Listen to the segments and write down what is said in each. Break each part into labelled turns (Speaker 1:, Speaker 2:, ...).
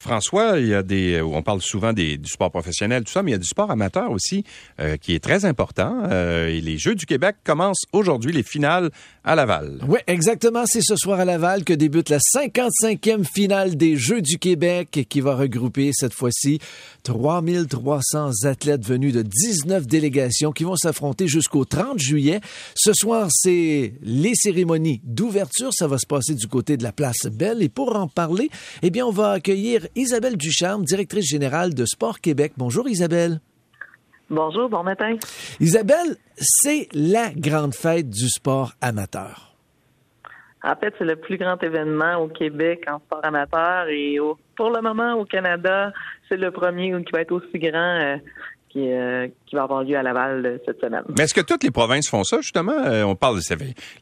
Speaker 1: François, il y a des, on parle souvent des, du sport professionnel, tout ça, mais il y a du sport amateur aussi euh, qui est très important. Euh, et les Jeux du Québec commencent aujourd'hui, les finales à Laval.
Speaker 2: Oui, exactement. C'est ce soir à Laval que débute la 55e finale des Jeux du Québec qui va regrouper cette fois-ci 3300 athlètes venus de 19 délégations qui vont s'affronter jusqu'au 30 juillet. Ce soir, c'est les cérémonies d'ouverture. Ça va se passer du côté de la place Belle. Et pour en parler, eh bien, on va accueillir Isabelle Ducharme, directrice générale de Sport Québec. Bonjour Isabelle.
Speaker 3: Bonjour, bon matin.
Speaker 2: Isabelle, c'est la grande fête du sport amateur.
Speaker 3: En fait, c'est le plus grand événement au Québec en sport amateur et pour le moment au Canada, c'est le premier qui va être aussi grand euh, qui, euh, qui, va avoir lieu à Laval euh, cette semaine.
Speaker 1: Mais est-ce que toutes les provinces font ça, justement? Euh, on parle de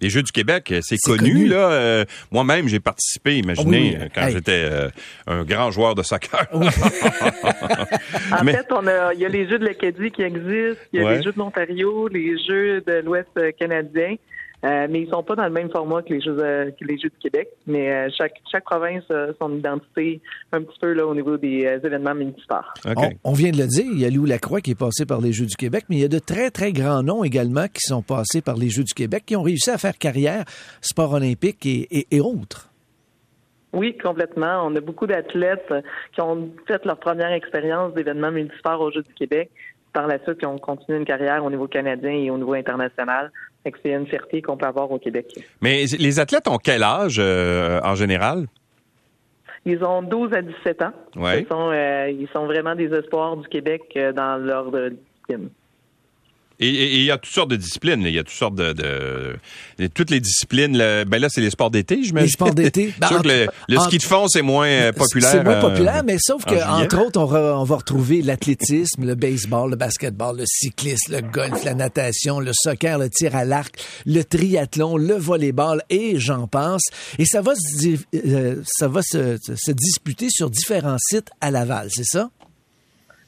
Speaker 1: les Jeux du Québec, c'est connu, là. Moi-même, j'ai participé, imaginez, quand j'étais un grand joueur de soccer.
Speaker 3: en fait, on a, il y a les Jeux de l'Acadie qui existent, il y a les Jeux de l'Ontario, les Jeux de l'Ouest canadien. Euh, mais ils sont pas dans le même format que les Jeux, euh, que les Jeux du Québec. Mais euh, chaque, chaque province a son identité un petit peu là au niveau des événements municipaux.
Speaker 2: On, vient de le dire, il y a Louis Lacroix qui est passé par les Jeux du Québec, mais il y a de très, très grands noms également qui sont passés par les Jeux du Québec, qui ont réussi à faire carrière, sport olympique et, et autres.
Speaker 3: Oui, complètement. On a beaucoup d'athlètes qui ont fait leur première expérience d'événements multisports aux Jeux du Québec par la suite, qui ont continué une carrière au niveau canadien et au niveau international. C'est une fierté qu'on peut avoir au Québec.
Speaker 1: Mais les athlètes ont quel âge euh, en général?
Speaker 3: Ils ont 12 à 17 ans.
Speaker 1: Ils,
Speaker 3: sont, euh, ils sont vraiment des espoirs du Québec euh, dans leur discipline.
Speaker 1: Et il y a toutes sortes de disciplines. Il y a toutes sortes de, de, toutes les disciplines. ben là, c'est les sports d'été, je
Speaker 2: Les sports d'été.
Speaker 1: Ben, sûr que le, ski de fond c'est moins euh, populaire.
Speaker 2: C'est moins populaire, mais sauf que entre autres, on, on va retrouver l'athlétisme, le baseball, le basketball, le cyclisme, le golf, la natation, le soccer, le tir à l'arc, le triathlon, le volleyball et j'en pense. Et ça va se, euh, ça va se, se disputer sur différents sites à Laval, c'est ça?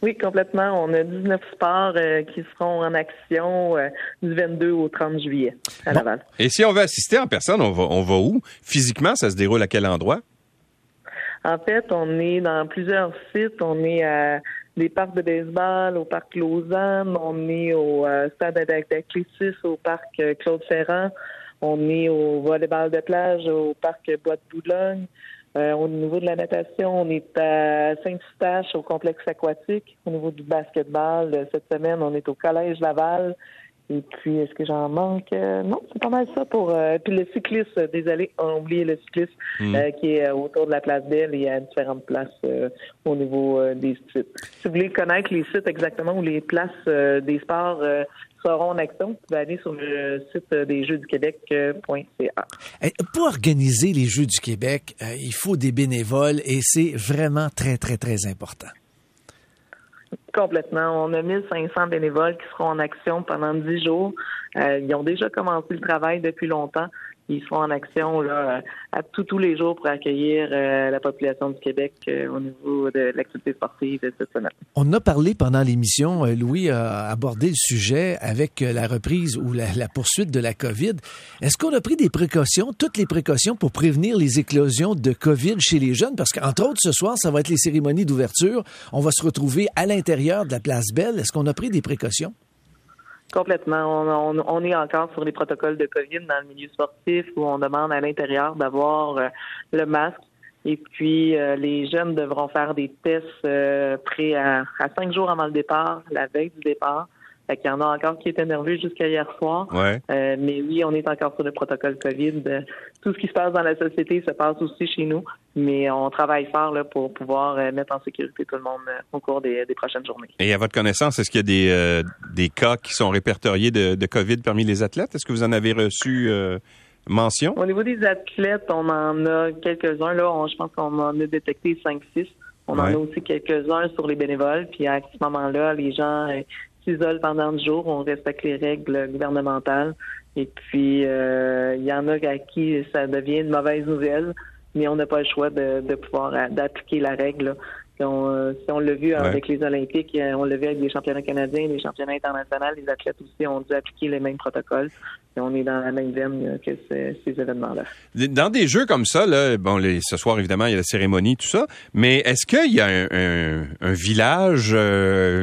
Speaker 3: Oui, complètement. On a 19 sports euh, qui seront en action euh, du 22 au 30 juillet à Laval.
Speaker 1: Et si on veut assister en personne, on va, on va où? Physiquement, ça se déroule à quel endroit?
Speaker 3: En fait, on est dans plusieurs sites. On est à des parcs de baseball, au parc Lausanne, on est au euh, stade d'athlétisme, au parc Claude Ferrand, on est au volleyball de plage, au parc Bois de Boulogne. Euh, au niveau de la natation, on est à Saint-Eustache au complexe aquatique. Au niveau du basketball, euh, cette semaine, on est au Collège Laval. Et puis, est-ce que j'en manque? Euh, non, c'est pas mal ça pour... puis le cycliste, désolé, on oublié le cycliste hmm. qui est autour de la place Belle et à différentes places au niveau des sites. Si vous voulez connaître les sites exactement ou les places des sports seront en action, vous pouvez aller sur le site des Jeux du Québec.ca.
Speaker 2: Pour organiser les Jeux du Québec, euh, il faut des bénévoles et c'est vraiment très, très, très important.
Speaker 3: Complètement. On a 1500 bénévoles qui seront en action pendant 10 jours. Euh, ils ont déjà commencé le travail depuis longtemps ils sont en action à tous les jours pour accueillir euh, la population du Québec euh, au niveau de l'activité sportive cette semaine.
Speaker 2: On a parlé pendant l'émission, euh, Louis a abordé le sujet avec la reprise ou la, poursuite de la COVID. Est-ce qu'on a pris des précautions, toutes les précautions pour prévenir les éclosions de COVID chez les jeunes? Parce qu'entre autres, ce soir, ça va être les cérémonies d'ouverture. On va se retrouver à l'intérieur de la place Belle. Est-ce qu'on a pris des précautions?
Speaker 3: Complètement. On, est encore sur les protocoles de COVID dans le milieu sportif où on demande à l'intérieur d'avoir euh, le masque. Et puis, euh, les jeunes devront faire des tests euh, prêts à, cinq jours avant le départ, la veille du départ. Fait y en a encore qui étaient nerveux jusqu'à hier soir.
Speaker 1: Ouais.
Speaker 3: Euh, mais oui, on est encore sur le protocole COVID. Tout ce qui se passe dans la société se passe aussi chez nous. Mais on travaille fort là, pour pouvoir euh, mettre en sécurité tout le monde euh, au cours des, prochaines journées.
Speaker 1: Et à votre connaissance, est-ce qu'il y a des, des cas qui sont répertoriés de, de, COVID parmi les athlètes? Est-ce que vous en avez reçu mention?
Speaker 3: Au niveau des athlètes, on en a quelques-uns. Là, je pense qu'on en a détecté 5-6. On en a aussi quelques-uns sur les bénévoles. Puis à ce moment-là, les gens s'isolent pendant 10 jours, on respecte les règles gouvernementales. Et puis, euh, il y en a à qui ça devient une mauvaise nouvelle. mais on n'a pas le choix de, de pouvoir d'appliquer la règle. Euh, si on l'a vu avec les Olympiques, euh, on l'a vu avec les championnats canadiens, les championnats internationaux, les athlètes aussi ont dû appliquer les mêmes protocoles. Et on est dans la même veine euh, que ces, événements-là.
Speaker 1: Dans des jeux comme ça, là, bon, les, ce soir, évidemment, il y a la cérémonie, tout ça, mais est-ce qu'il y a un, un, village,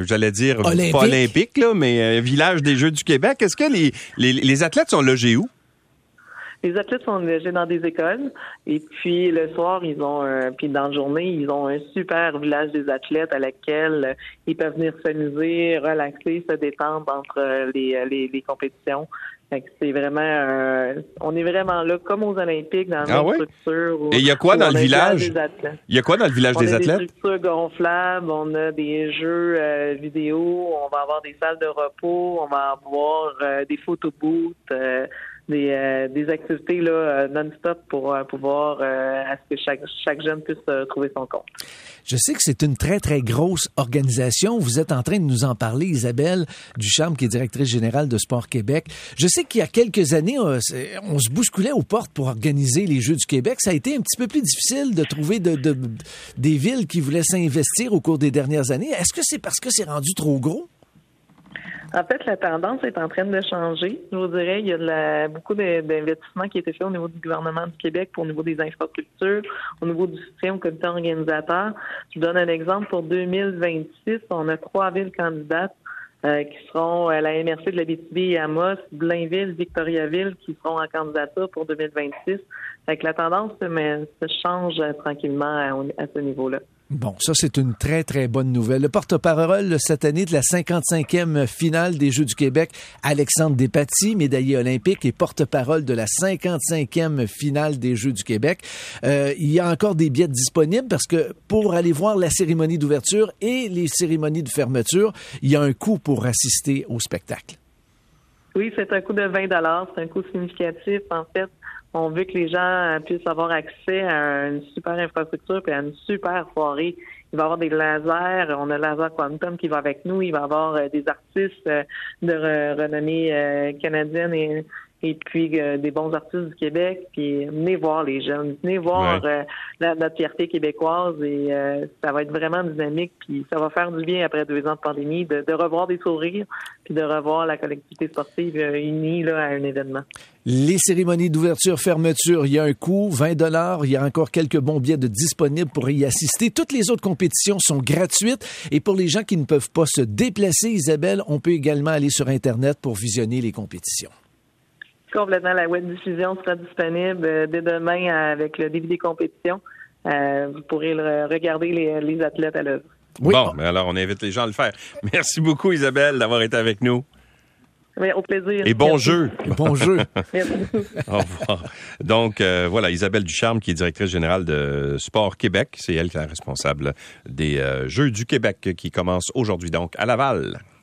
Speaker 1: j'allais dire, pas olympique, là, mais un village des Jeux du Québec? Est-ce que les, les, les athlètes sont logés où?
Speaker 3: Les athlètes sont logés dans des écoles et puis le soir, ils ont un, puis dans la journée, ils ont un super village des athlètes à laquelle ils peuvent venir s'amuser, relaxer, se détendre entre les, les, les compétitions. c'est vraiment, on est vraiment là comme aux Olympiques dans
Speaker 1: ah
Speaker 3: notre structure.
Speaker 1: et il y a quoi dans le village? Il y a quoi dans le village des athlètes
Speaker 3: On a des structures gonflables, on a des jeux euh, vidéo, on va avoir des salles de repos, on va avoir euh, des photo booths. Euh, des, euh, des activités euh, non-stop pour euh, pouvoir à ce que chaque, jeune puisse trouver son compte.
Speaker 2: Je sais que c'est une très, très grosse organisation. Vous êtes en train de nous en parler, Isabelle Ducharme, qui est directrice générale de Sport Québec. Je sais qu'il y a quelques années, on, se bousculait aux portes pour organiser les Jeux du Québec. Ça a été un petit peu plus difficile de trouver de, de des villes qui voulaient s'investir au cours des dernières années. Est-ce que c'est parce que c'est rendu trop gros?
Speaker 3: En fait, la tendance est en train de changer. Je vous dirais, il y a beaucoup d'investissements qui ont été faits au niveau du gouvernement du Québec pour au niveau des infrastructures, au niveau du soutien au comité organisateur. Je vous donne un exemple. Pour 2026, on a trois villes candidates euh, qui seront à la MRC de la BTB et Amos, Blainville, Victoriaville, qui seront en candidature pour 2026. Fait que la tendance se, change tranquillement à ce niveau-là.
Speaker 2: Bon, ça c'est une très très bonne nouvelle. Le porte-parole cette année de la 55e finale des Jeux du Québec, Alexandre Despatie, médaillé olympique et porte-parole de la 55e finale des Jeux du Québec. Euh, il y a encore des billets disponibles parce que pour aller voir la cérémonie d'ouverture et les cérémonies de fermeture, il y a un coût pour assister au spectacle.
Speaker 3: Oui, c'est un coût de 20 dollars, c'est un coût significatif en fait. On veut que les gens puissent avoir accès à une super infrastructure et à une super soirée. Il va y avoir des lasers. On a Laser Quantum qui va avec nous. Il va y avoir euh, des artistes euh, de renommée euh, canadienne et puis euh, des bons artistes du Québec, puis venez voir les jeunes, venez voir euh, notre fierté québécoise et euh, ça va être vraiment dynamique, puis ça va faire du bien après deux ans de pandémie de, revoir des sourires, puis de revoir la collectivité sportive unie là, à un événement.
Speaker 2: Les cérémonies d'ouverture, fermeture, il y a un coût, 20 dollars. Il y a encore quelques bons billets de disponibles pour y assister. Toutes les autres compétitions sont gratuites. Et pour les gens qui ne peuvent pas se déplacer, Isabelle, on peut également aller sur Internet pour visionner les compétitions
Speaker 3: complètement. La web diffusion sera disponible euh, dès demain avec le début des compétitions. Euh, vous pourrez regarder les, athlètes à l'œuvre.
Speaker 1: Bon, mais alors on invite les gens à le faire. Merci beaucoup Isabelle d'avoir été avec nous.
Speaker 3: Oui, au plaisir.
Speaker 1: Et bon jeu.
Speaker 2: Bon jeu.
Speaker 3: Merci.
Speaker 1: Au revoir. Donc, euh, voilà, Isabelle Ducharme, qui est directrice générale de Sport Québec. C'est elle qui est responsable des Jeux du Québec qui commencent aujourd'hui, donc, à Laval.